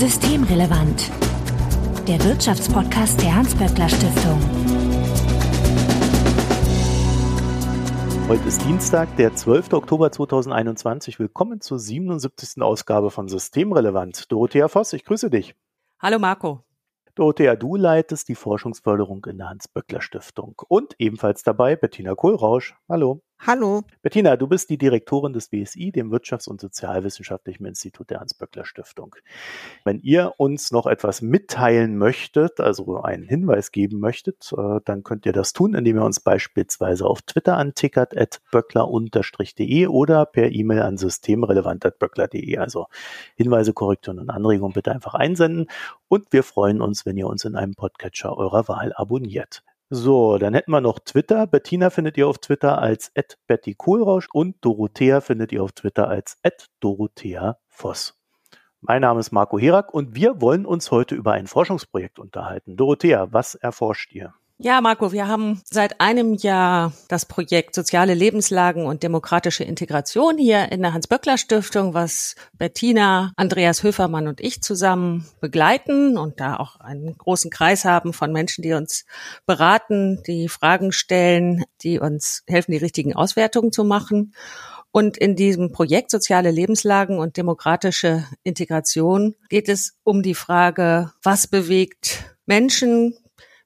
Systemrelevant. Der Wirtschaftspodcast der Hans-Böckler Stiftung. Heute ist Dienstag, der 12. Oktober 2021. Willkommen zur 77. Ausgabe von Systemrelevant. Dorothea Voss, ich grüße dich. Hallo Marco. Dorothea, du leitest die Forschungsförderung in der Hans-Böckler-Stiftung. Und ebenfalls dabei Bettina Kohlrausch. Hallo. Hallo. Bettina, du bist die Direktorin des WSI, dem Wirtschafts- und Sozialwissenschaftlichen Institut der Hans-Böckler-Stiftung. Wenn ihr uns noch etwas mitteilen möchtet, also einen Hinweis geben möchtet, äh, dann könnt ihr das tun, indem ihr uns beispielsweise auf Twitter antickert, at böckler-de oder per E-Mail an systemrelevant.böckler.de. Also Hinweise, Korrekturen und Anregungen bitte einfach einsenden. Und wir freuen uns, wenn ihr uns in einem Podcatcher eurer Wahl abonniert. So, dann hätten wir noch Twitter. Bettina findet ihr auf Twitter als Betty Kohlrausch und Dorothea findet ihr auf Twitter als Dorothea Voss. Mein Name ist Marco Herak und wir wollen uns heute über ein Forschungsprojekt unterhalten. Dorothea, was erforscht ihr? Ja, Marco, wir haben seit einem Jahr das Projekt Soziale Lebenslagen und demokratische Integration hier in der Hans-Böckler-Stiftung, was Bettina, Andreas Höfermann und ich zusammen begleiten und da auch einen großen Kreis haben von Menschen, die uns beraten, die Fragen stellen, die uns helfen, die richtigen Auswertungen zu machen. Und in diesem Projekt Soziale Lebenslagen und demokratische Integration geht es um die Frage, was bewegt Menschen,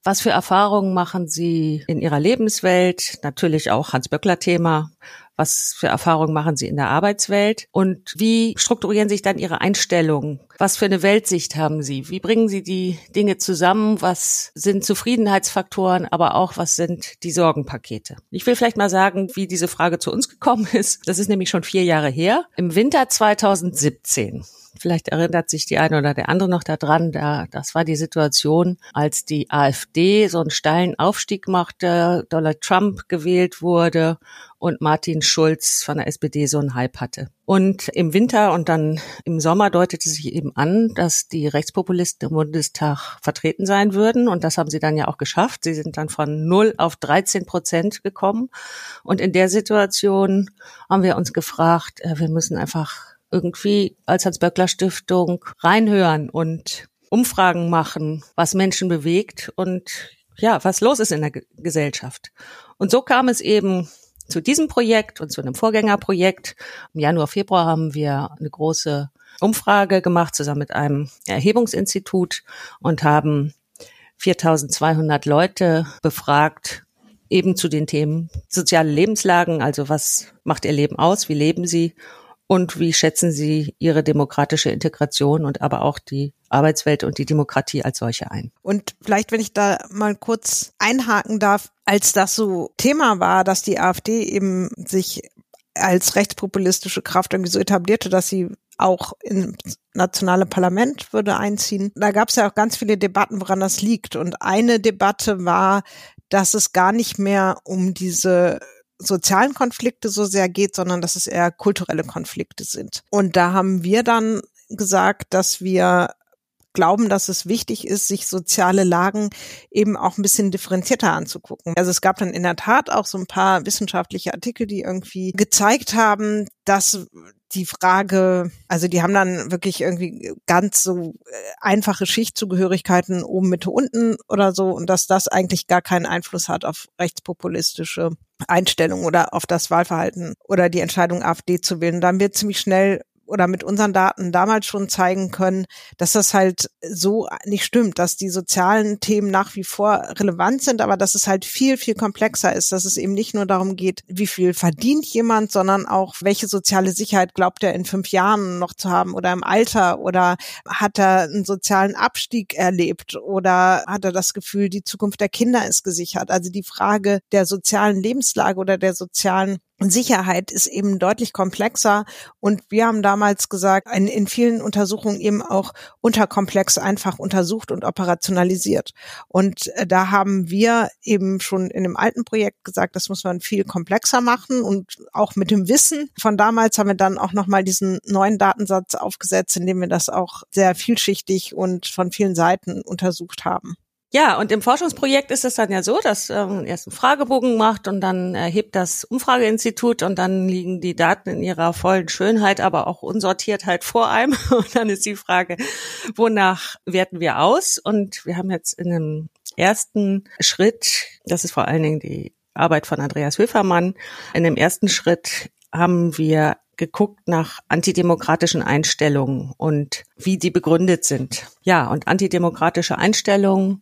was für Erfahrungen machen Sie in Ihrer Lebenswelt? Natürlich auch Hans-Böckler-Thema. Was für Erfahrungen machen Sie in der Arbeitswelt? Und wie strukturieren sich dann Ihre Einstellungen? Was für eine Weltsicht haben Sie? Wie bringen Sie die Dinge zusammen? Was sind Zufriedenheitsfaktoren, aber auch was sind die Sorgenpakete? Ich will vielleicht mal sagen, wie diese Frage zu uns gekommen ist. Das ist nämlich schon vier Jahre her. Im Winter 2017 Vielleicht erinnert sich die eine oder der andere noch daran, da, das war die Situation, als die AfD so einen steilen Aufstieg machte, Donald Trump gewählt wurde und Martin Schulz von der SPD so einen Hype hatte. Und im Winter und dann im Sommer deutete sich eben an, dass die Rechtspopulisten im Bundestag vertreten sein würden. Und das haben sie dann ja auch geschafft. Sie sind dann von 0 auf 13 Prozent gekommen. Und in der Situation haben wir uns gefragt, äh, wir müssen einfach irgendwie als Hans-Böckler-Stiftung reinhören und Umfragen machen, was Menschen bewegt und ja, was los ist in der Gesellschaft. Und so kam es eben zu diesem Projekt und zu einem Vorgängerprojekt. Im Januar, Februar haben wir eine große Umfrage gemacht zusammen mit einem Erhebungsinstitut und haben 4200 Leute befragt, eben zu den Themen soziale Lebenslagen, also was macht ihr Leben aus, wie leben sie und wie schätzen Sie Ihre demokratische Integration und aber auch die Arbeitswelt und die Demokratie als solche ein? Und vielleicht, wenn ich da mal kurz einhaken darf, als das so Thema war, dass die AfD eben sich als rechtspopulistische Kraft irgendwie so etablierte, dass sie auch ins nationale Parlament würde einziehen. Da gab es ja auch ganz viele Debatten, woran das liegt. Und eine Debatte war, dass es gar nicht mehr um diese sozialen Konflikte so sehr geht, sondern dass es eher kulturelle Konflikte sind. Und da haben wir dann gesagt, dass wir glauben, dass es wichtig ist, sich soziale Lagen eben auch ein bisschen differenzierter anzugucken. Also es gab dann in der Tat auch so ein paar wissenschaftliche Artikel, die irgendwie gezeigt haben, dass die Frage, also die haben dann wirklich irgendwie ganz so äh, einfache Schichtzugehörigkeiten oben, Mitte, unten oder so und dass das eigentlich gar keinen Einfluss hat auf rechtspopulistische Einstellungen oder auf das Wahlverhalten oder die Entscheidung AfD zu wählen. Da haben wir ziemlich schnell oder mit unseren Daten damals schon zeigen können, dass das halt so nicht stimmt, dass die sozialen Themen nach wie vor relevant sind, aber dass es halt viel, viel komplexer ist, dass es eben nicht nur darum geht, wie viel verdient jemand, sondern auch, welche soziale Sicherheit glaubt er in fünf Jahren noch zu haben oder im Alter oder hat er einen sozialen Abstieg erlebt oder hat er das Gefühl, die Zukunft der Kinder ist gesichert. Also die Frage der sozialen Lebenslage oder der sozialen Sicherheit ist eben deutlich komplexer und wir haben damals gesagt, in, in, vielen Untersuchungen eben auch unterkomplex einfach untersucht und operationalisiert. Und äh, da haben wir eben schon in dem alten Projekt gesagt, das muss man viel komplexer machen und auch mit dem Wissen von damals haben wir dann auch nochmal diesen neuen Datensatz aufgesetzt, indem wir das auch sehr vielschichtig und von vielen Seiten untersucht haben. Ja, und im Forschungsprojekt ist es dann ja so, dass äh, man erst einen Fragebogen macht und dann erhebt das Umfrageinstitut und dann liegen die Daten in ihrer vollen Schönheit, aber auch Unsortiertheit vor einem. Und dann ist die Frage, wonach werten wir aus? Und wir haben jetzt in einem ersten Schritt, das ist vor allen Dingen die Arbeit von Andreas Höfermann, in dem ersten Schritt haben wir geguckt nach antidemokratischen Einstellungen und wie die begründet sind. Ja, und antidemokratische Einstellungen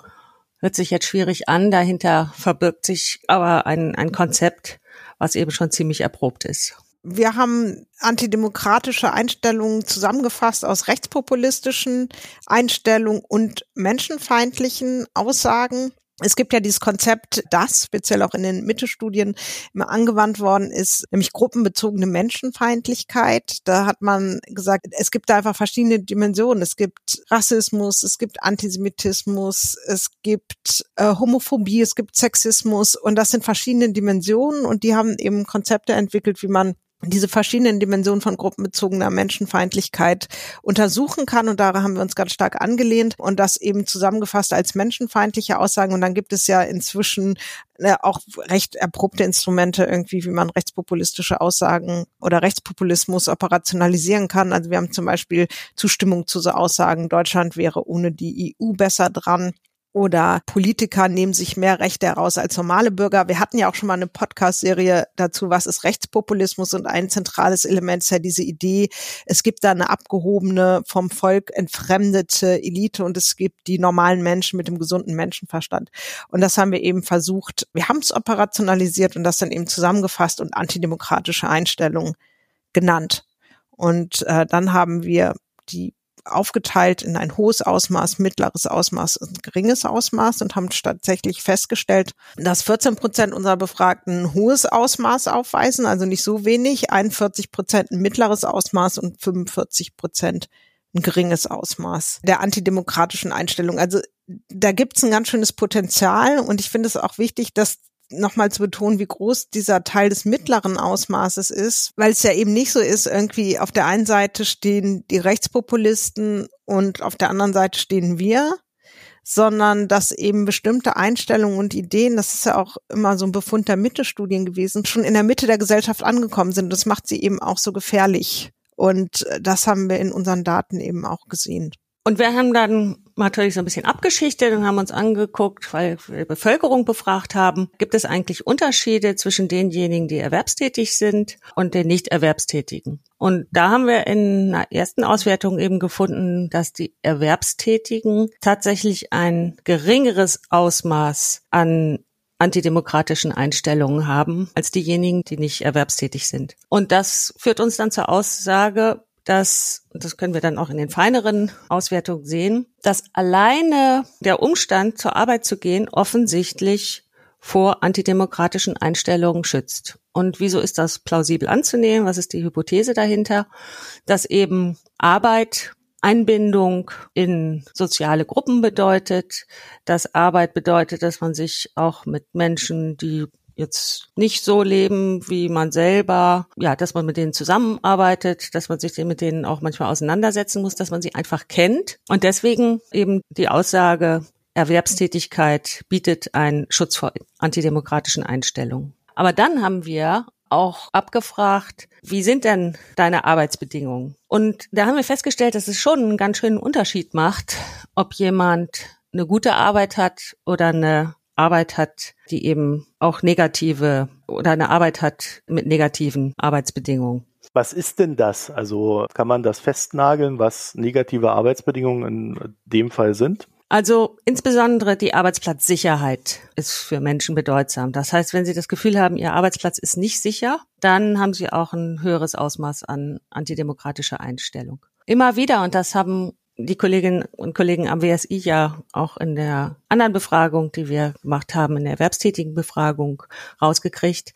hört sich jetzt schwierig an. Dahinter verbirgt sich aber ein, ein Konzept, was eben schon ziemlich erprobt ist. Wir haben antidemokratische Einstellungen zusammengefasst aus rechtspopulistischen Einstellungen und menschenfeindlichen Aussagen es gibt ja dieses Konzept, das speziell auch in den Mitte-Studien immer angewandt worden ist, nämlich gruppenbezogene Menschenfeindlichkeit. Da hat man gesagt, es gibt da einfach verschiedene Dimensionen. Es gibt Rassismus, es gibt Antisemitismus, es gibt äh, Homophobie, es gibt Sexismus und das sind verschiedene Dimensionen und die haben eben Konzepte entwickelt, wie man diese verschiedenen Dimensionen von gruppenbezogener Menschenfeindlichkeit untersuchen kann. Und daran haben wir uns ganz stark angelehnt und das eben zusammengefasst als menschenfeindliche Aussagen. Und dann gibt es ja inzwischen äh, auch recht erprobte Instrumente irgendwie, wie man rechtspopulistische Aussagen oder Rechtspopulismus operationalisieren kann. Also wir haben zum Beispiel Zustimmung zu so Aussagen, Deutschland wäre ohne die EU besser dran oder Politiker nehmen sich mehr Rechte heraus als normale Bürger. Wir hatten ja auch schon mal eine Podcast-Serie dazu, was ist Rechtspopulismus und ein zentrales Element ist ja diese Idee, es gibt da eine abgehobene, vom Volk entfremdete Elite und es gibt die normalen Menschen mit dem gesunden Menschenverstand. Und das haben wir eben versucht, wir haben es operationalisiert und das dann eben zusammengefasst und antidemokratische Einstellungen genannt. Und äh, dann haben wir die aufgeteilt in ein hohes Ausmaß, mittleres Ausmaß und geringes Ausmaß und haben tatsächlich festgestellt, dass 14 Prozent unserer Befragten ein hohes Ausmaß aufweisen, also nicht so wenig, 41 Prozent ein mittleres Ausmaß und 45 Prozent ein geringes Ausmaß der antidemokratischen Einstellung. Also da gibt's ein ganz schönes Potenzial und ich finde es auch wichtig, dass nochmal zu betonen, wie groß dieser Teil des mittleren Ausmaßes ist, weil es ja eben nicht so ist, irgendwie auf der einen Seite stehen die Rechtspopulisten und auf der anderen Seite stehen wir, sondern dass eben bestimmte Einstellungen und Ideen, das ist ja auch immer so ein Befund der Mitte-Studien gewesen, schon in der Mitte der Gesellschaft angekommen sind. Das macht sie eben auch so gefährlich. Und das haben wir in unseren Daten eben auch gesehen. Und wir haben dann natürlich so ein bisschen abgeschichtet und haben uns angeguckt, weil wir die Bevölkerung befragt haben, gibt es eigentlich Unterschiede zwischen denjenigen, die erwerbstätig sind und den nicht erwerbstätigen. Und da haben wir in einer ersten Auswertung eben gefunden, dass die Erwerbstätigen tatsächlich ein geringeres Ausmaß an antidemokratischen Einstellungen haben als diejenigen, die nicht erwerbstätig sind. Und das führt uns dann zur Aussage, dass, das können wir dann auch in den feineren Auswertungen sehen, dass alleine der Umstand, zur Arbeit zu gehen, offensichtlich vor antidemokratischen Einstellungen schützt. Und wieso ist das plausibel anzunehmen? Was ist die Hypothese dahinter? Dass eben Arbeit Einbindung in soziale Gruppen bedeutet, dass Arbeit bedeutet, dass man sich auch mit Menschen, die jetzt nicht so leben wie man selber, ja, dass man mit denen zusammenarbeitet, dass man sich mit denen auch manchmal auseinandersetzen muss, dass man sie einfach kennt. Und deswegen eben die Aussage, Erwerbstätigkeit bietet einen Schutz vor antidemokratischen Einstellungen. Aber dann haben wir auch abgefragt, wie sind denn deine Arbeitsbedingungen? Und da haben wir festgestellt, dass es schon einen ganz schönen Unterschied macht, ob jemand eine gute Arbeit hat oder eine Arbeit hat, die eben auch negative oder eine Arbeit hat mit negativen Arbeitsbedingungen. Was ist denn das? Also kann man das festnageln, was negative Arbeitsbedingungen in dem Fall sind? Also insbesondere die Arbeitsplatzsicherheit ist für Menschen bedeutsam. Das heißt, wenn sie das Gefühl haben, ihr Arbeitsplatz ist nicht sicher, dann haben sie auch ein höheres Ausmaß an antidemokratischer Einstellung. Immer wieder, und das haben die Kolleginnen und Kollegen am WSI ja auch in der anderen Befragung, die wir gemacht haben, in der erwerbstätigen Befragung rausgekriegt.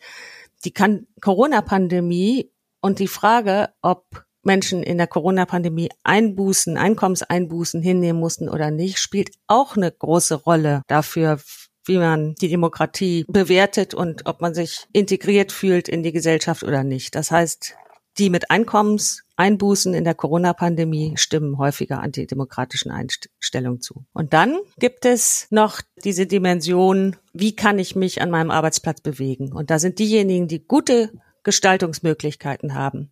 Die Corona-Pandemie und die Frage, ob Menschen in der Corona-Pandemie Einbußen, Einkommenseinbußen hinnehmen mussten oder nicht, spielt auch eine große Rolle dafür, wie man die Demokratie bewertet und ob man sich integriert fühlt in die Gesellschaft oder nicht. Das heißt, die mit Einkommenseinbußen in der Corona-Pandemie stimmen häufiger antidemokratischen Einstellungen zu. Und dann gibt es noch diese Dimension, wie kann ich mich an meinem Arbeitsplatz bewegen? Und da sind diejenigen, die gute Gestaltungsmöglichkeiten haben,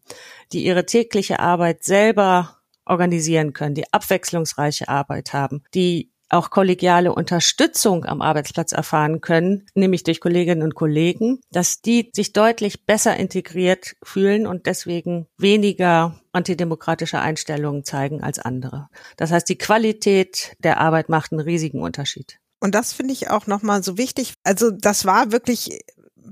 die ihre tägliche Arbeit selber organisieren können, die abwechslungsreiche Arbeit haben, die auch kollegiale Unterstützung am Arbeitsplatz erfahren können, nämlich durch Kolleginnen und Kollegen, dass die sich deutlich besser integriert fühlen und deswegen weniger antidemokratische Einstellungen zeigen als andere. Das heißt, die Qualität der Arbeit macht einen riesigen Unterschied. Und das finde ich auch nochmal so wichtig. Also das war wirklich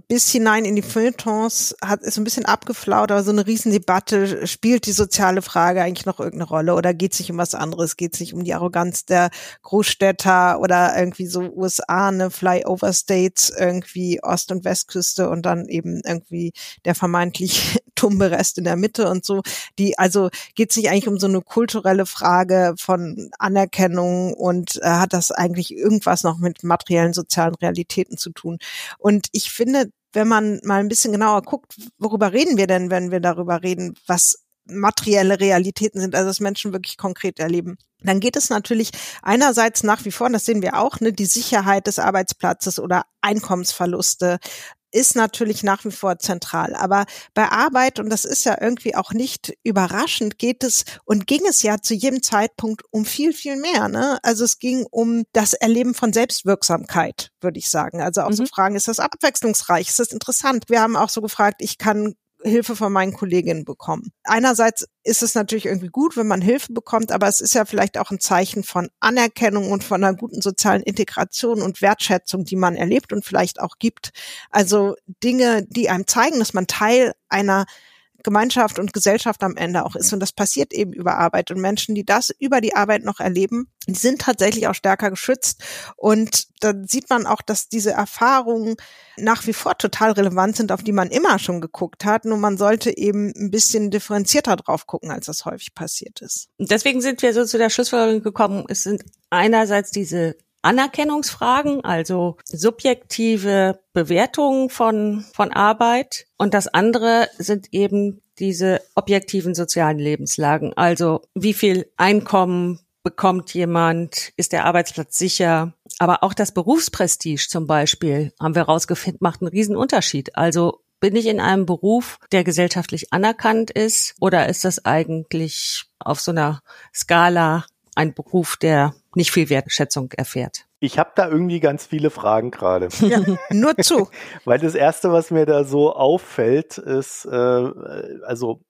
bis hinein in die Feuilletons hat ist ein bisschen abgeflaut, aber so eine Riesendebatte, spielt die soziale Frage eigentlich noch irgendeine Rolle oder geht es sich um was anderes? Geht es sich um die Arroganz der Großstädter oder irgendwie so USA, ne Flyover States, irgendwie Ost- und Westküste und dann eben irgendwie der vermeintlich tumbe Rest in der Mitte und so. Die, also geht es sich eigentlich um so eine kulturelle Frage von Anerkennung und äh, hat das eigentlich irgendwas noch mit materiellen sozialen Realitäten zu tun? Und ich finde, wenn man mal ein bisschen genauer guckt, worüber reden wir denn, wenn wir darüber reden, was materielle Realitäten sind, also dass Menschen wirklich konkret erleben. Dann geht es natürlich einerseits nach wie vor, und das sehen wir auch, ne, die Sicherheit des Arbeitsplatzes oder Einkommensverluste, ist natürlich nach wie vor zentral. Aber bei Arbeit, und das ist ja irgendwie auch nicht überraschend, geht es und ging es ja zu jedem Zeitpunkt um viel, viel mehr. Ne? Also es ging um das Erleben von Selbstwirksamkeit, würde ich sagen. Also auch mhm. so Fragen, ist das abwechslungsreich? Ist das interessant? Wir haben auch so gefragt, ich kann Hilfe von meinen Kolleginnen bekommen. Einerseits ist es natürlich irgendwie gut, wenn man Hilfe bekommt, aber es ist ja vielleicht auch ein Zeichen von Anerkennung und von einer guten sozialen Integration und Wertschätzung, die man erlebt und vielleicht auch gibt. Also Dinge, die einem zeigen, dass man Teil einer Gemeinschaft und Gesellschaft am Ende auch ist. Und das passiert eben über Arbeit. Und Menschen, die das über die Arbeit noch erleben, die sind tatsächlich auch stärker geschützt. Und da sieht man auch, dass diese Erfahrungen nach wie vor total relevant sind, auf die man immer schon geguckt hat. Nur man sollte eben ein bisschen differenzierter drauf gucken, als das häufig passiert ist. Deswegen sind wir so zu der Schlussfolgerung gekommen, es sind einerseits diese Anerkennungsfragen, also subjektive Bewertungen von, von Arbeit. Und das andere sind eben diese objektiven sozialen Lebenslagen. Also wie viel Einkommen bekommt jemand? Ist der Arbeitsplatz sicher? Aber auch das Berufsprestige zum Beispiel, haben wir rausgefunden, macht einen riesen Unterschied. Also bin ich in einem Beruf, der gesellschaftlich anerkannt ist, oder ist das eigentlich auf so einer Skala ein Beruf, der nicht viel Wertschätzung erfährt. Ich habe da irgendwie ganz viele Fragen gerade. Ja, nur zu. Weil das Erste, was mir da so auffällt, ist, äh, also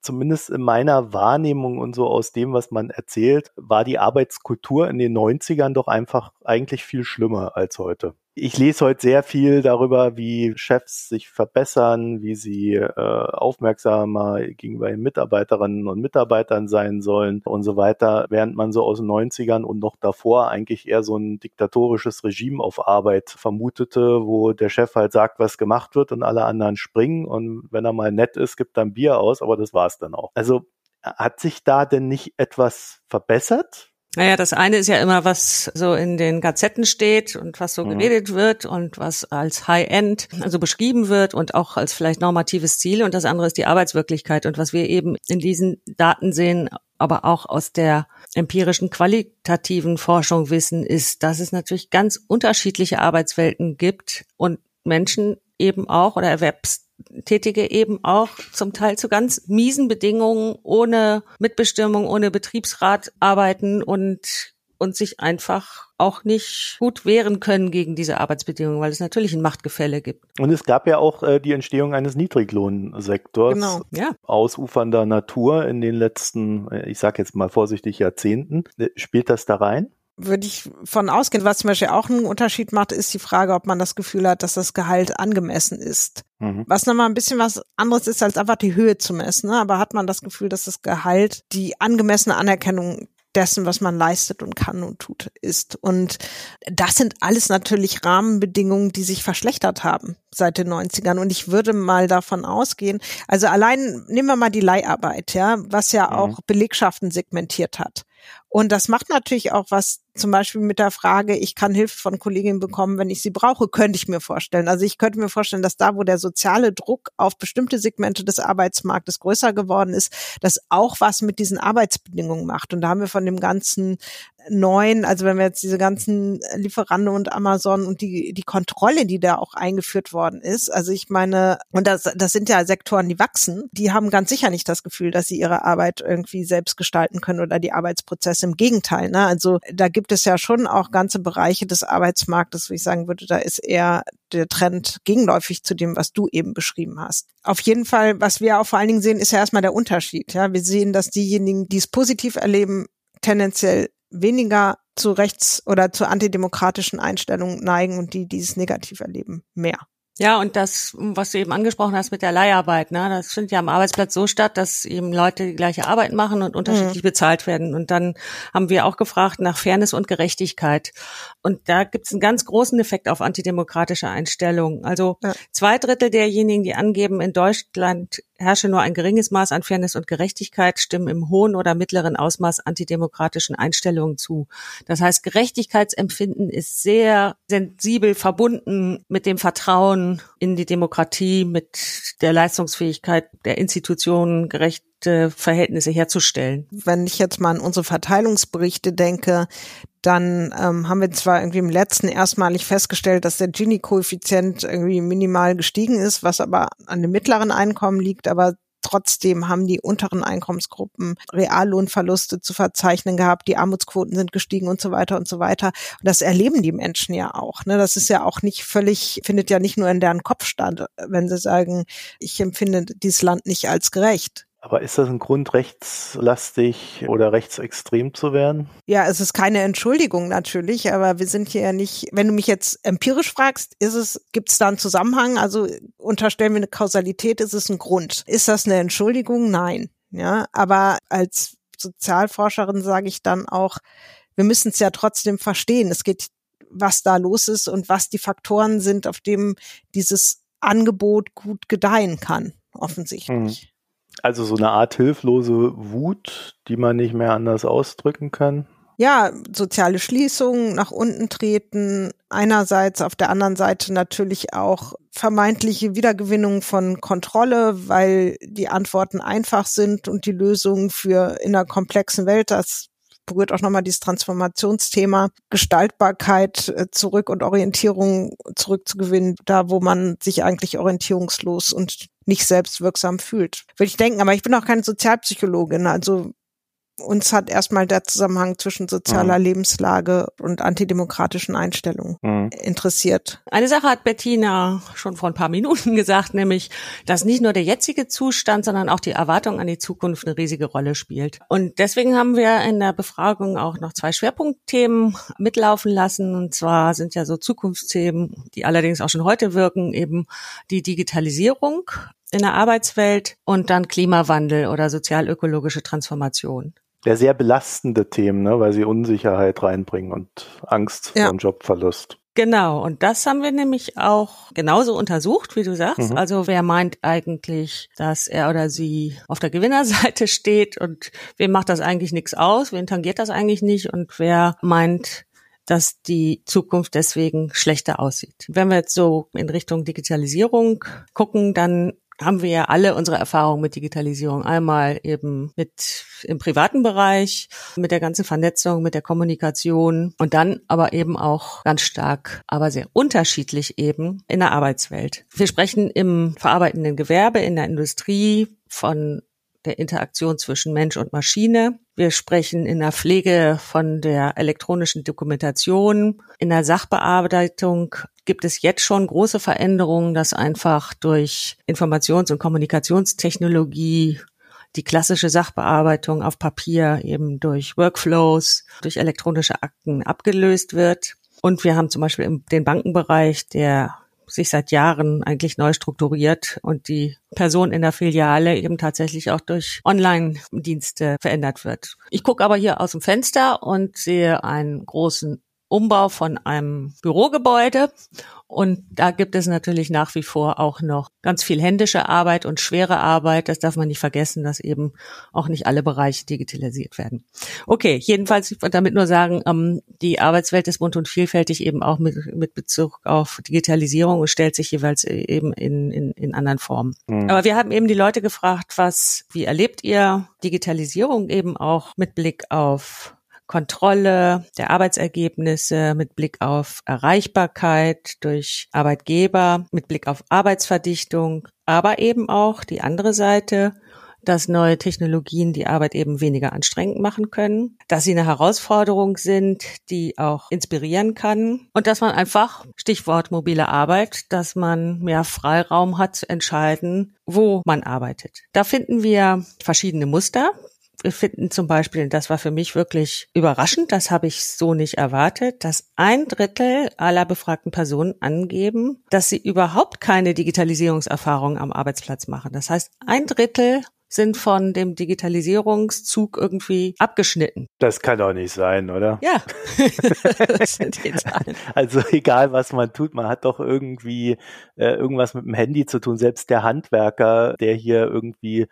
zumindest in meiner Wahrnehmung und so aus dem, was man erzählt, war die Arbeitskultur in den 90ern doch einfach eigentlich viel schlimmer als heute. Ich lese heute sehr viel darüber, wie Chefs sich verbessern, wie sie äh, aufmerksamer gegenüber den Mitarbeiterinnen und Mitarbeitern sein sollen und so weiter, während man so aus den 90ern und noch davor eigentlich eher so ein diktatorisches Regime auf Arbeit vermutete, wo der Chef halt sagt, was gemacht wird und alle anderen springen und wenn er mal nett ist, gibt dann Bier aus, aber das war's dann auch. Also hat sich da denn nicht etwas verbessert? Naja, das eine ist ja immer, was so in den Gazetten steht und was so mhm. geredet wird und was als High-End also beschrieben wird und auch als vielleicht normatives Ziel. Und das andere ist die Arbeitswirklichkeit. Und was wir eben in diesen Daten sehen, aber auch aus der empirischen qualitativen Forschung wissen, ist, dass es natürlich ganz unterschiedliche Arbeitswelten gibt und Menschen eben auch oder Erwerbs Tätige eben auch zum Teil zu ganz miesen Bedingungen, ohne Mitbestimmung, ohne Betriebsrat arbeiten und und sich einfach auch nicht gut wehren können gegen diese Arbeitsbedingungen, weil es natürlich ein Machtgefälle gibt. Und es gab ja auch äh, die Entstehung eines Niedriglohnsektors genau, ja. ausufernder Natur in den letzten, äh, ich sage jetzt mal vorsichtig, Jahrzehnten. Äh, spielt das da rein? Würde ich von ausgehen. Was zum Beispiel auch einen Unterschied macht, ist die Frage, ob man das Gefühl hat, dass das Gehalt angemessen ist. Mhm. Was nochmal ein bisschen was anderes ist, als einfach die Höhe zu messen. Ne? Aber hat man das Gefühl, dass das Gehalt die angemessene Anerkennung dessen, was man leistet und kann und tut, ist. Und das sind alles natürlich Rahmenbedingungen, die sich verschlechtert haben seit den 90ern. Und ich würde mal davon ausgehen, also allein nehmen wir mal die Leiharbeit, ja, was ja mhm. auch Belegschaften segmentiert hat. Und das macht natürlich auch was zum Beispiel mit der Frage, ich kann Hilfe von Kolleginnen bekommen, wenn ich sie brauche, könnte ich mir vorstellen. Also ich könnte mir vorstellen, dass da, wo der soziale Druck auf bestimmte Segmente des Arbeitsmarktes größer geworden ist, das auch was mit diesen Arbeitsbedingungen macht. Und da haben wir von dem ganzen neuen, also wenn wir jetzt diese ganzen Lieferando und Amazon und die, die Kontrolle, die da auch eingeführt worden ist, also ich meine, und das, das sind ja Sektoren, die wachsen, die haben ganz sicher nicht das Gefühl, dass sie ihre Arbeit irgendwie selbst gestalten können oder die Arbeitsprozesse. Im Gegenteil, ne? Also da gibt es ja schon auch ganze Bereiche des Arbeitsmarktes, wo ich sagen würde, da ist eher der Trend gegenläufig zu dem, was du eben beschrieben hast. Auf jeden Fall, was wir auch vor allen Dingen sehen, ist ja erstmal der Unterschied. Ja, wir sehen, dass diejenigen, die es positiv erleben, tendenziell weniger zu rechts- oder zu antidemokratischen Einstellungen neigen und die, die es negativ erleben, mehr. Ja, und das, was du eben angesprochen hast mit der Leiharbeit, ne, das findet ja am Arbeitsplatz so statt, dass eben Leute die gleiche Arbeit machen und unterschiedlich mhm. bezahlt werden. Und dann haben wir auch gefragt nach Fairness und Gerechtigkeit. Und da gibt es einen ganz großen Effekt auf antidemokratische Einstellungen. Also ja. zwei Drittel derjenigen, die angeben, in Deutschland herrsche nur ein geringes Maß an Fairness und Gerechtigkeit, stimmen im hohen oder mittleren Ausmaß antidemokratischen Einstellungen zu. Das heißt, Gerechtigkeitsempfinden ist sehr sensibel verbunden mit dem Vertrauen in die Demokratie, mit der Leistungsfähigkeit der Institutionen, gerechte Verhältnisse herzustellen. Wenn ich jetzt mal an unsere Verteilungsberichte denke, dann ähm, haben wir zwar irgendwie im letzten erstmalig festgestellt, dass der Gini-Koeffizient irgendwie minimal gestiegen ist, was aber an dem mittleren Einkommen liegt, aber trotzdem haben die unteren Einkommensgruppen Reallohnverluste zu verzeichnen gehabt, die Armutsquoten sind gestiegen und so weiter und so weiter. Und das erleben die Menschen ja auch. Ne? Das ist ja auch nicht völlig, findet ja nicht nur in deren Kopf statt, wenn sie sagen, ich empfinde dieses Land nicht als gerecht. Aber ist das ein Grund, rechtslastig oder rechtsextrem zu werden? Ja, es ist keine Entschuldigung natürlich, aber wir sind hier ja nicht, wenn du mich jetzt empirisch fragst, ist es, gibt es da einen Zusammenhang? Also unterstellen wir eine Kausalität, ist es ein Grund? Ist das eine Entschuldigung? Nein. Ja, aber als Sozialforscherin sage ich dann auch, wir müssen es ja trotzdem verstehen. Es geht, was da los ist und was die Faktoren sind, auf dem dieses Angebot gut gedeihen kann, offensichtlich. Hm. Also so eine Art hilflose Wut, die man nicht mehr anders ausdrücken kann. Ja, soziale Schließungen, nach unten treten, einerseits, auf der anderen Seite natürlich auch vermeintliche Wiedergewinnung von Kontrolle, weil die Antworten einfach sind und die Lösungen für in einer komplexen Welt, das berührt auch nochmal dieses Transformationsthema, Gestaltbarkeit äh, zurück und Orientierung zurückzugewinnen, da wo man sich eigentlich orientierungslos und nicht selbstwirksam fühlt. Würde ich denken, aber ich bin auch keine Sozialpsychologin. Also uns hat erstmal der Zusammenhang zwischen sozialer mhm. Lebenslage und antidemokratischen Einstellungen mhm. interessiert. Eine Sache hat Bettina schon vor ein paar Minuten gesagt, nämlich, dass nicht nur der jetzige Zustand, sondern auch die Erwartung an die Zukunft eine riesige Rolle spielt. Und deswegen haben wir in der Befragung auch noch zwei Schwerpunktthemen mitlaufen lassen. Und zwar sind ja so Zukunftsthemen, die allerdings auch schon heute wirken, eben die Digitalisierung in der Arbeitswelt und dann Klimawandel oder sozialökologische Transformation ja sehr belastende Themen, ne, weil sie Unsicherheit reinbringen und Angst ja. vor dem Jobverlust. Genau, und das haben wir nämlich auch genauso untersucht, wie du sagst. Mhm. Also wer meint eigentlich, dass er oder sie auf der Gewinnerseite steht und wem macht das eigentlich nichts aus, wen tangiert das eigentlich nicht und wer meint, dass die Zukunft deswegen schlechter aussieht. Wenn wir jetzt so in Richtung Digitalisierung gucken, dann haben wir ja alle unsere Erfahrungen mit Digitalisierung. Einmal eben mit im privaten Bereich, mit der ganzen Vernetzung, mit der Kommunikation und dann aber eben auch ganz stark, aber sehr unterschiedlich eben in der Arbeitswelt. Wir sprechen im verarbeitenden Gewerbe, in der Industrie von der Interaktion zwischen Mensch und Maschine. Wir sprechen in der Pflege von der elektronischen Dokumentation. In der Sachbearbeitung gibt es jetzt schon große Veränderungen, dass einfach durch Informations- und Kommunikationstechnologie die klassische Sachbearbeitung auf Papier eben durch Workflows, durch elektronische Akten abgelöst wird. Und wir haben zum Beispiel den Bankenbereich, der sich seit Jahren eigentlich neu strukturiert und die Person in der Filiale eben tatsächlich auch durch Online-Dienste verändert wird. Ich gucke aber hier aus dem Fenster und sehe einen großen Umbau von einem Bürogebäude. Und da gibt es natürlich nach wie vor auch noch ganz viel händische Arbeit und schwere Arbeit. Das darf man nicht vergessen, dass eben auch nicht alle Bereiche digitalisiert werden. Okay, jedenfalls, ich wollte damit nur sagen, ähm, die Arbeitswelt ist bunt und vielfältig eben auch mit, mit Bezug auf Digitalisierung und stellt sich jeweils eben in, in, in anderen Formen. Mhm. Aber wir haben eben die Leute gefragt, was, wie erlebt ihr Digitalisierung eben auch mit Blick auf Kontrolle der Arbeitsergebnisse mit Blick auf Erreichbarkeit durch Arbeitgeber, mit Blick auf Arbeitsverdichtung, aber eben auch die andere Seite, dass neue Technologien die Arbeit eben weniger anstrengend machen können, dass sie eine Herausforderung sind, die auch inspirieren kann und dass man einfach, Stichwort mobile Arbeit, dass man mehr Freiraum hat zu entscheiden, wo man arbeitet. Da finden wir verschiedene Muster finden zum Beispiel, das war für mich wirklich überraschend, das habe ich so nicht erwartet, dass ein Drittel aller befragten Personen angeben, dass sie überhaupt keine Digitalisierungserfahrung am Arbeitsplatz machen. Das heißt, ein Drittel sind von dem Digitalisierungszug irgendwie abgeschnitten. Das kann doch nicht sein, oder? Ja. also egal, was man tut, man hat doch irgendwie äh, irgendwas mit dem Handy zu tun. Selbst der Handwerker, der hier irgendwie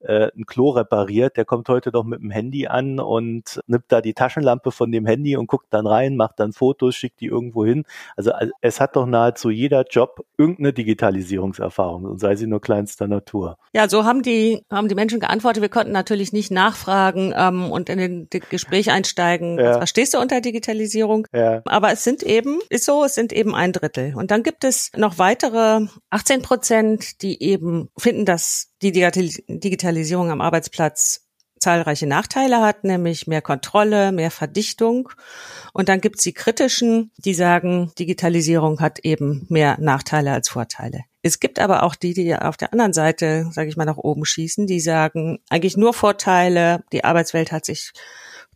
äh, ein Klo repariert, der kommt heute doch mit dem Handy an und nimmt da die Taschenlampe von dem Handy und guckt dann rein, macht dann Fotos, schickt die irgendwo hin. Also es hat doch nahezu jeder Job irgendeine Digitalisierungserfahrung und sei sie nur kleinster Natur. Ja, so haben die haben die Menschen geantwortet. Wir konnten natürlich nicht nachfragen ähm, und in den Gespräch einsteigen. Ja. Was verstehst du unter Digitalisierung? Ja. Aber es sind eben ist so, es sind eben ein Drittel. Und dann gibt es noch weitere 18 Prozent, die eben finden, dass die Digitalisierung am Arbeitsplatz zahlreiche Nachteile hat, nämlich mehr Kontrolle, mehr Verdichtung. Und dann gibt's die kritischen, die sagen, Digitalisierung hat eben mehr Nachteile als Vorteile. Es gibt aber auch die, die auf der anderen Seite, sage ich mal, nach oben schießen, die sagen, eigentlich nur Vorteile, die Arbeitswelt hat sich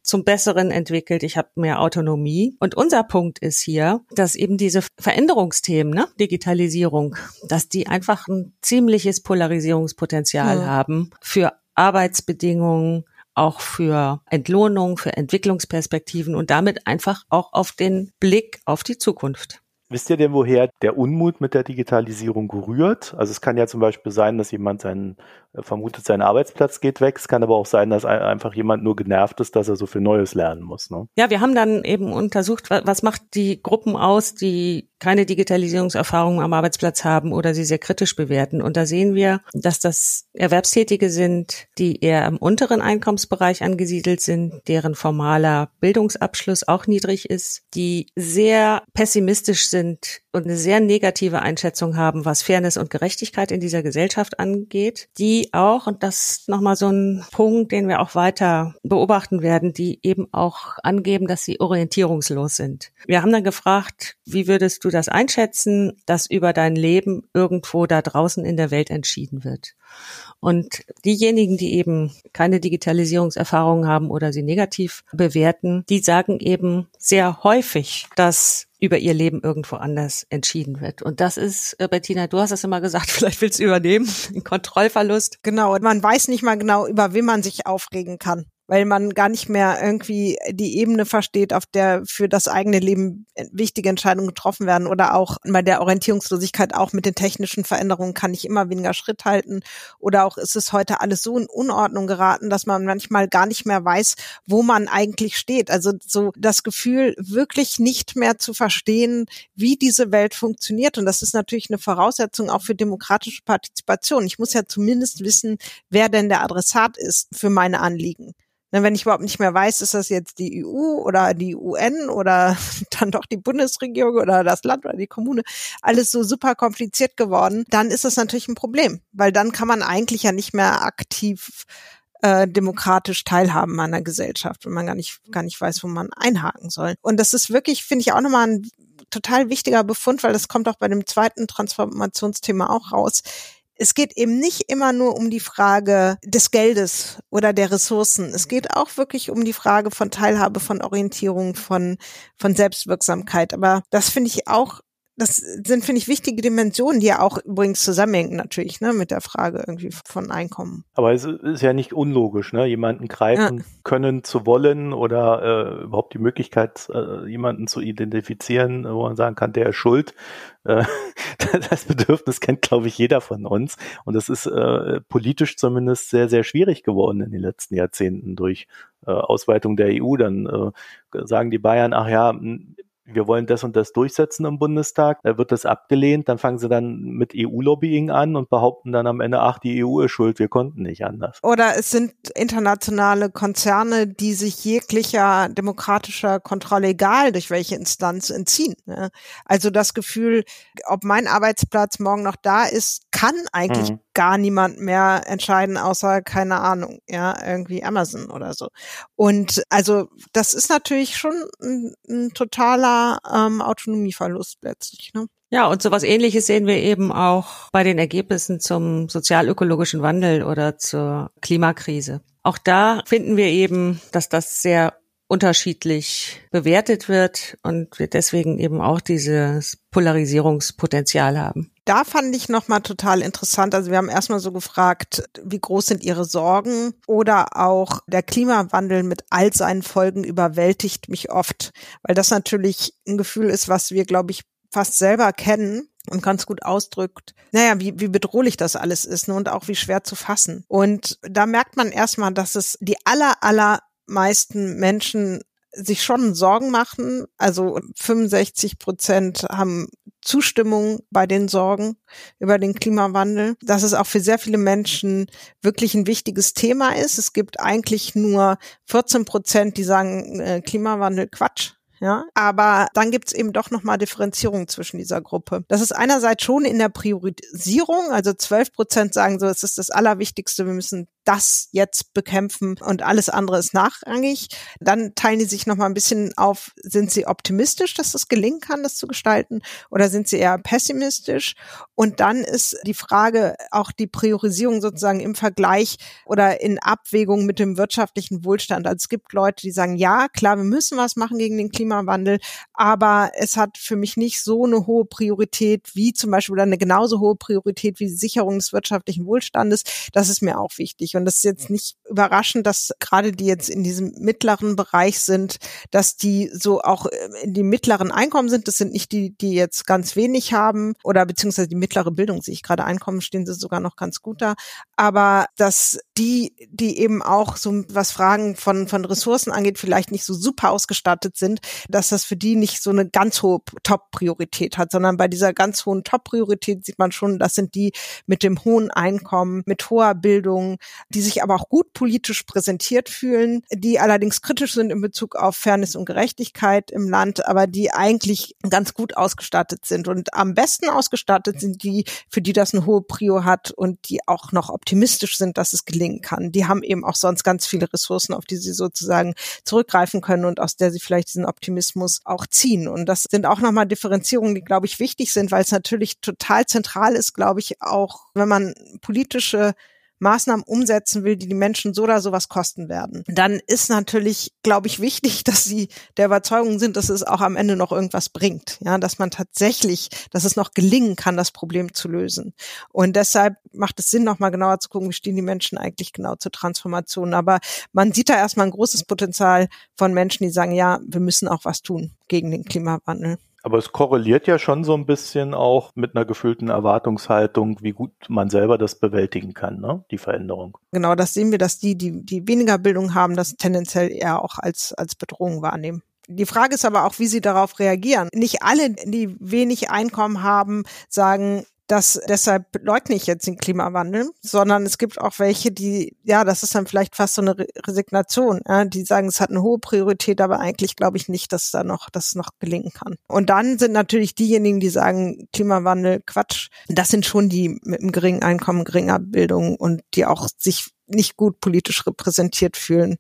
zum Besseren entwickelt, ich habe mehr Autonomie. Und unser Punkt ist hier, dass eben diese Veränderungsthemen, ne, Digitalisierung, dass die einfach ein ziemliches Polarisierungspotenzial ja. haben für Arbeitsbedingungen, auch für Entlohnung, für Entwicklungsperspektiven und damit einfach auch auf den Blick auf die Zukunft. Wisst ihr denn, woher der Unmut mit der Digitalisierung rührt? Also es kann ja zum Beispiel sein, dass jemand seinen, vermutet, sein Arbeitsplatz geht weg. Es kann aber auch sein, dass einfach jemand nur genervt ist, dass er so viel Neues lernen muss. Ne? Ja, wir haben dann eben untersucht, was macht die Gruppen aus, die keine Digitalisierungserfahrung am Arbeitsplatz haben oder sie sehr kritisch bewerten. Und da sehen wir, dass das Erwerbstätige sind, die eher im unteren Einkommensbereich angesiedelt sind, deren formaler Bildungsabschluss auch niedrig ist, die sehr pessimistisch sind und eine sehr negative Einschätzung haben, was Fairness und Gerechtigkeit in dieser Gesellschaft angeht, die auch, und das ist nochmal so ein Punkt, den wir auch weiter beobachten werden, die eben auch angeben, dass sie orientierungslos sind. Wir haben dann gefragt, wie würdest du das einschätzen, dass über dein Leben irgendwo da draußen in der Welt entschieden wird? Und diejenigen, die eben keine Digitalisierungserfahrungen haben oder sie negativ bewerten, die sagen eben sehr häufig, dass über ihr Leben irgendwo anders entschieden wird. Und das ist, äh, Bettina, du hast das immer gesagt, vielleicht willst du übernehmen, ein Kontrollverlust. Genau, und man weiß nicht mal genau, über wen man sich aufregen kann weil man gar nicht mehr irgendwie die Ebene versteht, auf der für das eigene Leben wichtige Entscheidungen getroffen werden oder auch bei der Orientierungslosigkeit auch mit den technischen Veränderungen kann ich immer weniger Schritt halten oder auch ist es heute alles so in Unordnung geraten, dass man manchmal gar nicht mehr weiß, wo man eigentlich steht. Also so das Gefühl, wirklich nicht mehr zu verstehen, wie diese Welt funktioniert. Und das ist natürlich eine Voraussetzung auch für demokratische Partizipation. Ich muss ja zumindest wissen, wer denn der Adressat ist für meine Anliegen. Wenn ich überhaupt nicht mehr weiß, ist das jetzt die EU oder die UN oder dann doch die Bundesregierung oder das Land oder die Kommune, alles so super kompliziert geworden, dann ist das natürlich ein Problem, weil dann kann man eigentlich ja nicht mehr aktiv äh, demokratisch teilhaben an der Gesellschaft, wenn man gar nicht, gar nicht weiß, wo man einhaken soll. Und das ist wirklich, finde ich, auch nochmal ein total wichtiger Befund, weil das kommt auch bei dem zweiten Transformationsthema auch raus es geht eben nicht immer nur um die Frage des Geldes oder der Ressourcen. Es geht auch wirklich um die Frage von Teilhabe, von Orientierung, von, von Selbstwirksamkeit. Aber das finde ich auch das sind, finde ich, wichtige Dimensionen, die ja auch übrigens zusammenhängen natürlich, ne, mit der Frage irgendwie von Einkommen. Aber es ist ja nicht unlogisch, ne, jemanden greifen ja. können zu wollen oder äh, überhaupt die Möglichkeit, äh, jemanden zu identifizieren, wo man sagen kann, der ist schuld. Äh, das Bedürfnis kennt, glaube ich, jeder von uns. Und das ist äh, politisch zumindest sehr, sehr schwierig geworden in den letzten Jahrzehnten durch äh, Ausweitung der EU. Dann äh, sagen die Bayern, ach ja, wir wollen das und das durchsetzen im Bundestag, da wird das abgelehnt, dann fangen sie dann mit EU-Lobbying an und behaupten dann am Ende, ach, die EU ist schuld, wir konnten nicht anders. Oder es sind internationale Konzerne, die sich jeglicher demokratischer Kontrolle, egal durch welche Instanz, entziehen. Also das Gefühl, ob mein Arbeitsplatz morgen noch da ist, kann eigentlich mhm. Gar niemand mehr entscheiden, außer keine Ahnung, ja, irgendwie Amazon oder so. Und also das ist natürlich schon ein, ein totaler ähm, Autonomieverlust letztlich. Ne? Ja, und sowas ähnliches sehen wir eben auch bei den Ergebnissen zum sozialökologischen Wandel oder zur Klimakrise. Auch da finden wir eben, dass das sehr unterschiedlich bewertet wird und wir deswegen eben auch dieses Polarisierungspotenzial haben. Da fand ich nochmal total interessant. Also wir haben erstmal so gefragt, wie groß sind Ihre Sorgen oder auch der Klimawandel mit all seinen Folgen überwältigt mich oft, weil das natürlich ein Gefühl ist, was wir, glaube ich, fast selber kennen und ganz gut ausdrückt, naja, wie, wie bedrohlich das alles ist ne, und auch wie schwer zu fassen. Und da merkt man erstmal, dass es die aller, aller meisten Menschen sich schon Sorgen machen. Also 65 Prozent haben Zustimmung bei den Sorgen über den Klimawandel, dass es auch für sehr viele Menschen wirklich ein wichtiges Thema ist. Es gibt eigentlich nur 14 Prozent, die sagen, äh, Klimawandel Quatsch. Ja, aber dann gibt's eben doch nochmal Differenzierung zwischen dieser Gruppe. Das ist einerseits schon in der Priorisierung, also 12 Prozent sagen so, es ist das Allerwichtigste, wir müssen das jetzt bekämpfen und alles andere ist nachrangig. Dann teilen die sich noch mal ein bisschen auf, sind sie optimistisch, dass das gelingen kann, das zu gestalten oder sind sie eher pessimistisch? Und dann ist die Frage auch die Priorisierung sozusagen im Vergleich oder in Abwägung mit dem wirtschaftlichen Wohlstand. Also es gibt Leute, die sagen, ja, klar, wir müssen was machen gegen den Klimawandel, aber es hat für mich nicht so eine hohe Priorität wie zum Beispiel oder eine genauso hohe Priorität wie die Sicherung des wirtschaftlichen Wohlstandes. Das ist mir auch wichtig. Und es ist jetzt nicht überraschend, dass gerade die jetzt in diesem mittleren Bereich sind, dass die so auch äh, in die mittleren Einkommen sind. Das sind nicht die, die jetzt ganz wenig haben oder beziehungsweise die mittlere Bildung sehe ich gerade. Einkommen stehen sie sogar noch ganz gut da. Aber dass die, die eben auch so was Fragen von, von Ressourcen angeht, vielleicht nicht so super ausgestattet sind, dass das für die nicht so eine ganz hohe Top-Priorität hat, sondern bei dieser ganz hohen Top-Priorität sieht man schon, das sind die mit dem hohen Einkommen, mit hoher Bildung, die sich aber auch gut politisch präsentiert fühlen, die allerdings kritisch sind in Bezug auf Fairness und Gerechtigkeit im Land, aber die eigentlich ganz gut ausgestattet sind. Und am besten ausgestattet sind die, für die das eine hohe Prio hat und die auch noch optimistisch sind, dass es gelingen kann. Die haben eben auch sonst ganz viele Ressourcen, auf die sie sozusagen zurückgreifen können und aus der sie vielleicht diesen Optimismus auch ziehen. Und das sind auch nochmal Differenzierungen, die, glaube ich, wichtig sind, weil es natürlich total zentral ist, glaube ich, auch wenn man politische Maßnahmen umsetzen will, die die Menschen so oder so was kosten werden, dann ist natürlich, glaube ich, wichtig, dass sie der Überzeugung sind, dass es auch am Ende noch irgendwas bringt. Ja, dass man tatsächlich, dass es noch gelingen kann, das Problem zu lösen. Und deshalb macht es Sinn, noch mal genauer zu gucken, wie stehen die Menschen eigentlich genau zur Transformation. Aber man sieht da erstmal ein großes Potenzial von Menschen, die sagen, ja, wir müssen auch was tun gegen den Klimawandel. Aber es korreliert ja schon so ein bisschen auch mit einer gefühlten Erwartungshaltung, wie gut man selber das bewältigen kann, ne? die Veränderung. Genau, das sehen wir, dass die, die, die weniger Bildung haben, das tendenziell eher auch als, als Bedrohung wahrnehmen. Die Frage ist aber auch, wie sie darauf reagieren. Nicht alle, die wenig Einkommen haben, sagen, das deshalb leugne ich jetzt den Klimawandel, sondern es gibt auch welche, die, ja, das ist dann vielleicht fast so eine Resignation, ja, die sagen, es hat eine hohe Priorität, aber eigentlich glaube ich nicht, dass da noch, dass es noch gelingen kann. Und dann sind natürlich diejenigen, die sagen, Klimawandel, Quatsch, das sind schon die mit einem geringen Einkommen, geringer Bildung und die auch sich nicht gut politisch repräsentiert fühlen,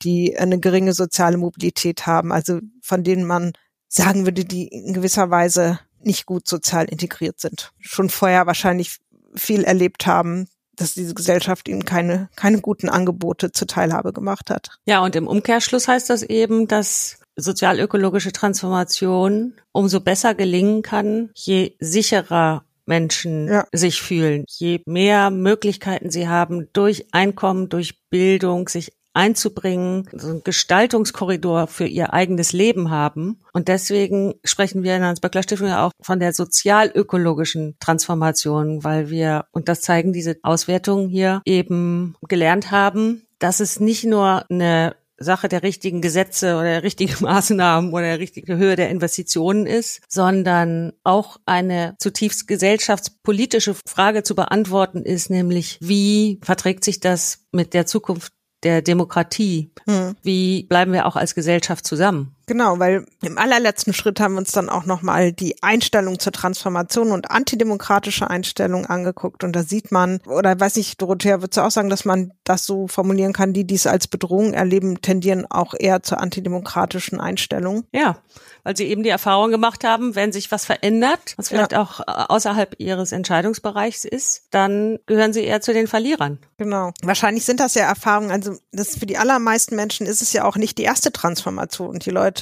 die eine geringe soziale Mobilität haben, also von denen man sagen würde, die in gewisser Weise nicht gut sozial integriert sind. Schon vorher wahrscheinlich viel erlebt haben, dass diese Gesellschaft ihnen keine, keine guten Angebote zur Teilhabe gemacht hat. Ja, und im Umkehrschluss heißt das eben, dass sozialökologische Transformation umso besser gelingen kann, je sicherer Menschen ja. sich fühlen, je mehr Möglichkeiten sie haben, durch Einkommen, durch Bildung, sich einzubringen, so einen Gestaltungskorridor für ihr eigenes Leben haben. Und deswegen sprechen wir in der Hans-Böckler Stiftung ja auch von der sozialökologischen Transformation, weil wir, und das zeigen diese Auswertungen hier, eben gelernt haben, dass es nicht nur eine Sache der richtigen Gesetze oder der richtigen Maßnahmen oder der richtigen Höhe der Investitionen ist, sondern auch eine zutiefst gesellschaftspolitische Frage zu beantworten ist, nämlich wie verträgt sich das mit der Zukunft der Demokratie. Hm. Wie bleiben wir auch als Gesellschaft zusammen? Genau, weil im allerletzten Schritt haben wir uns dann auch nochmal die Einstellung zur Transformation und antidemokratische Einstellung angeguckt. Und da sieht man, oder weiß ich, Dorothea, würdest du auch sagen, dass man das so formulieren kann, die dies als Bedrohung erleben, tendieren auch eher zur antidemokratischen Einstellung? Ja, weil sie eben die Erfahrung gemacht haben, wenn sich was verändert, was vielleicht ja. auch äh, außerhalb ihres Entscheidungsbereichs ist, dann gehören sie eher zu den Verlierern. Genau. Wahrscheinlich sind das ja Erfahrungen, also das für die allermeisten Menschen ist es ja auch nicht die erste Transformation. Die Leute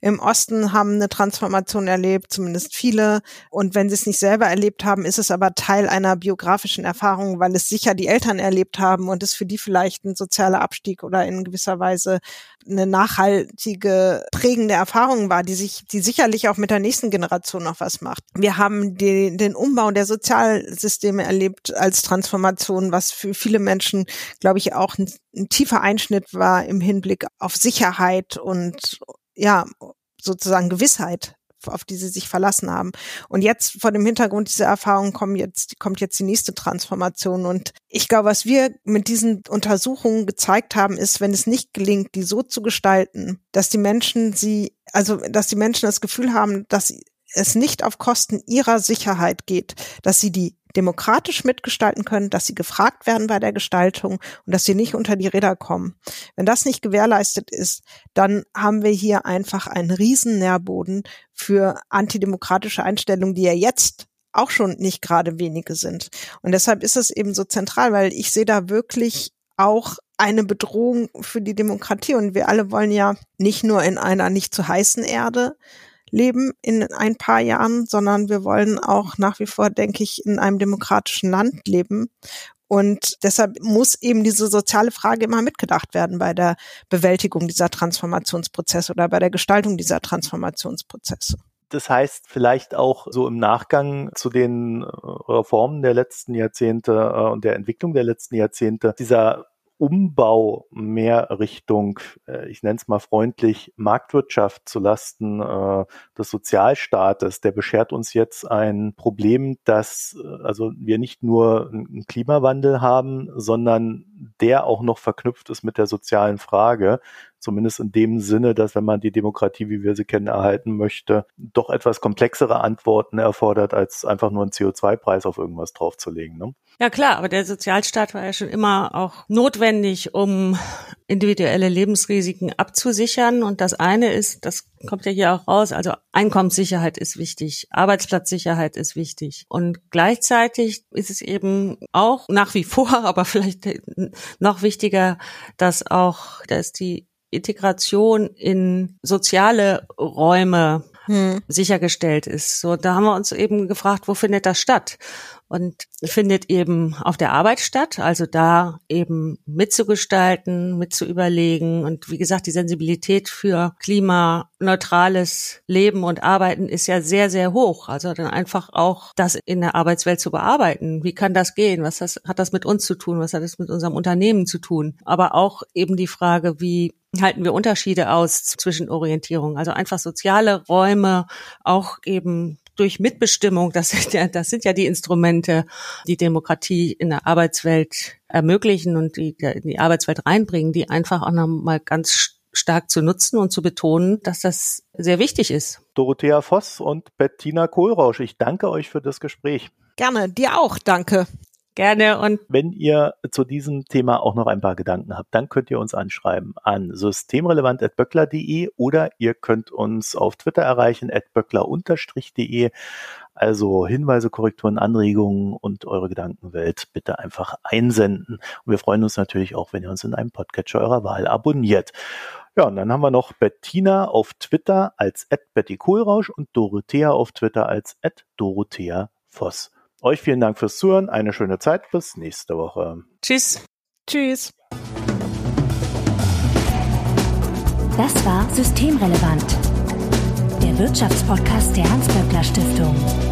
im Osten haben eine Transformation erlebt, zumindest viele. Und wenn sie es nicht selber erlebt haben, ist es aber Teil einer biografischen Erfahrung, weil es sicher die Eltern erlebt haben und es für die vielleicht ein sozialer Abstieg oder in gewisser Weise eine nachhaltige, prägende Erfahrung war, die sich, die sicherlich auch mit der nächsten Generation noch was macht. Wir haben die, den Umbau der Sozialsysteme erlebt als Transformation, was für viele Menschen, glaube ich, auch ein, tiefer Einschnitt war im Hinblick auf Sicherheit und ja, sozusagen Gewissheit auf die sie sich verlassen haben. Und jetzt vor dem Hintergrund dieser Erfahrung kommen jetzt, kommt jetzt die nächste Transformation. Und ich glaube, was wir mit diesen Untersuchungen gezeigt haben, ist, wenn es nicht gelingt, die so zu gestalten, dass die Menschen sie, also, dass die Menschen das Gefühl haben, dass es nicht auf Kosten ihrer Sicherheit geht, dass sie die demokratisch mitgestalten können, dass sie gefragt werden bei der Gestaltung und dass sie nicht unter die Räder kommen. Wenn das nicht gewährleistet ist, dann haben wir hier einfach einen riesen Nährboden für antidemokratische Einstellungen, die ja jetzt auch schon nicht gerade wenige sind. Und deshalb ist es eben so zentral, weil ich sehe da wirklich auch eine Bedrohung für die Demokratie. Und wir alle wollen ja nicht nur in einer nicht zu heißen Erde leben in ein paar Jahren, sondern wir wollen auch nach wie vor, denke ich, in einem demokratischen Land leben. Und deshalb muss eben diese soziale Frage immer mitgedacht werden bei der Bewältigung dieser Transformationsprozesse oder bei der Gestaltung dieser Transformationsprozesse. Das heißt vielleicht auch so im Nachgang zu den äh, Reformen der letzten Jahrzehnte äh, und der Entwicklung der letzten Jahrzehnte, dieser Umbau mehr Richtung, äh, ich nenne es mal freundlich, Marktwirtschaft zu Lasten äh, des Sozialstaates, der beschert uns jetzt ein Problem, dass äh, also wir nicht nur einen Klimawandel haben, sondern der auch noch verknüpft ist mit der sozialen Frage. Zumindest in dem Sinne, dass wenn man die Demokratie, wie wir sie kennen, erhalten möchte, doch etwas komplexere Antworten erfordert, als einfach nur einen CO2-Preis auf irgendwas draufzulegen. Ne? Ja klar, aber der Sozialstaat war ja schon immer auch notwendig, um individuelle Lebensrisiken abzusichern. Und das eine ist, das kommt ja hier auch raus, also Einkommenssicherheit ist wichtig, Arbeitsplatzsicherheit ist wichtig. Und gleichzeitig ist es eben auch nach wie vor, aber vielleicht noch wichtiger, dass auch, dass die Integration in soziale Räume hm. sichergestellt ist. So, da haben wir uns eben gefragt, wo findet das statt? Und findet eben auf der Arbeit statt, also da eben mitzugestalten, mitzuüberlegen und wie gesagt, die Sensibilität für klimaneutrales Leben und Arbeiten ist ja sehr, sehr hoch. Also dann einfach auch das in der Arbeitswelt zu bearbeiten. Wie kann das gehen? Was das, hat das mit uns zu tun? Was hat das mit unserem Unternehmen zu tun? Aber auch eben die Frage, wie halten wir Unterschiede aus zwischen Orientierung? Also einfach soziale Räume, auch eben durch Mitbestimmung, das sind ja, das sind ja die Instrumente, die Demokratie in der Arbeitswelt ermöglichen und die in die Arbeitswelt reinbringen, die einfach auch nochmal ganz stark zu nutzen und zu betonen, dass das sehr wichtig ist. Dorothea Voss und Bettina Kohlrausch, ich danke euch für das Gespräch. Gerne, dir auch, danke. Gerne und wenn ihr zu diesem Thema auch noch ein paar Gedanken habt, dann könnt ihr uns anschreiben an systemrelevant@böckler.de oder ihr könnt uns auf Twitter erreichen @böckler_de. Also Hinweise, Korrekturen, Anregungen und eure Gedankenwelt bitte einfach einsenden. Und wir freuen uns natürlich auch, wenn ihr uns in einem Podcatcher eurer Wahl abonniert. Ja, und dann haben wir noch Bettina auf Twitter als Betty Kohlrausch und Dorothea auf Twitter als Dorothea Voss. Euch vielen Dank fürs Zuhören, eine schöne Zeit, bis nächste Woche. Tschüss. Tschüss. Das war Systemrelevant, der Wirtschaftspodcast der Hans-Böckler Stiftung.